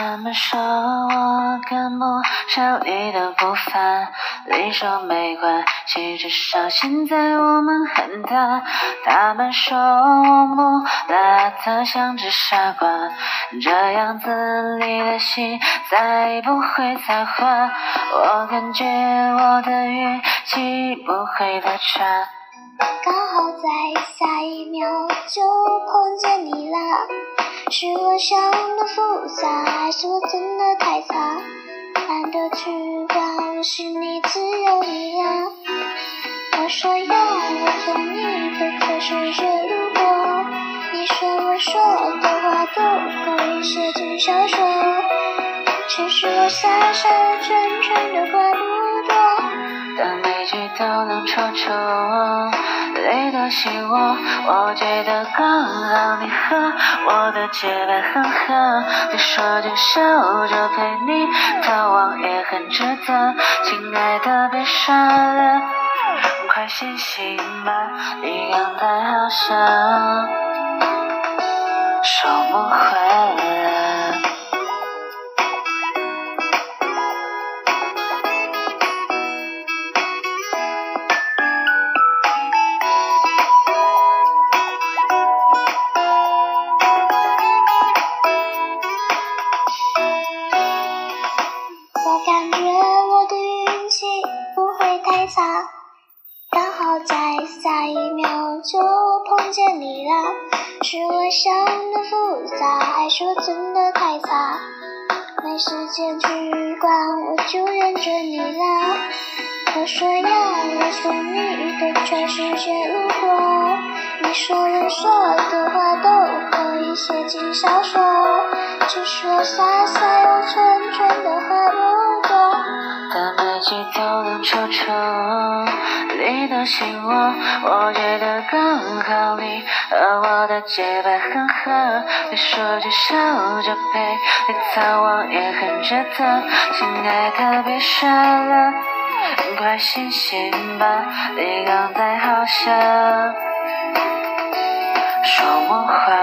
他们说我跟不上你的步伐，你说没关系，至少现在我们很搭。他们说我木讷的像只傻瓜，这样子你的心再不会再滑。我感觉我的运气不会太差。刚好在下一秒就碰见你啦，是我想的复杂，还是我真的太差？懒得去管，我心里只有你啦。我说要我做你的，却是却路过。你说我说的话都可以写进小说，其实我傻傻纯纯的话不多。但每句都能戳中你的心窝，我觉得刚好你和我的节拍很合。你说就笑着陪你逃亡也很值得，亲爱的别傻了，快醒醒吧，你刚才好像说不回了。会太差，刚好在下一秒就碰见你啦。是我想的复杂，还是我真的太差？没时间去管，我就认着你啦。我说要我送你的全世界路过，你说我说的话都可以写进小说，只是我傻傻又纯纯的话不多。但每戳戳你的心窝我觉得刚好你和我的节拍很合你说就笑着陪你逃亡也很值得亲爱的别傻了。快醒醒吧你刚才好像说梦话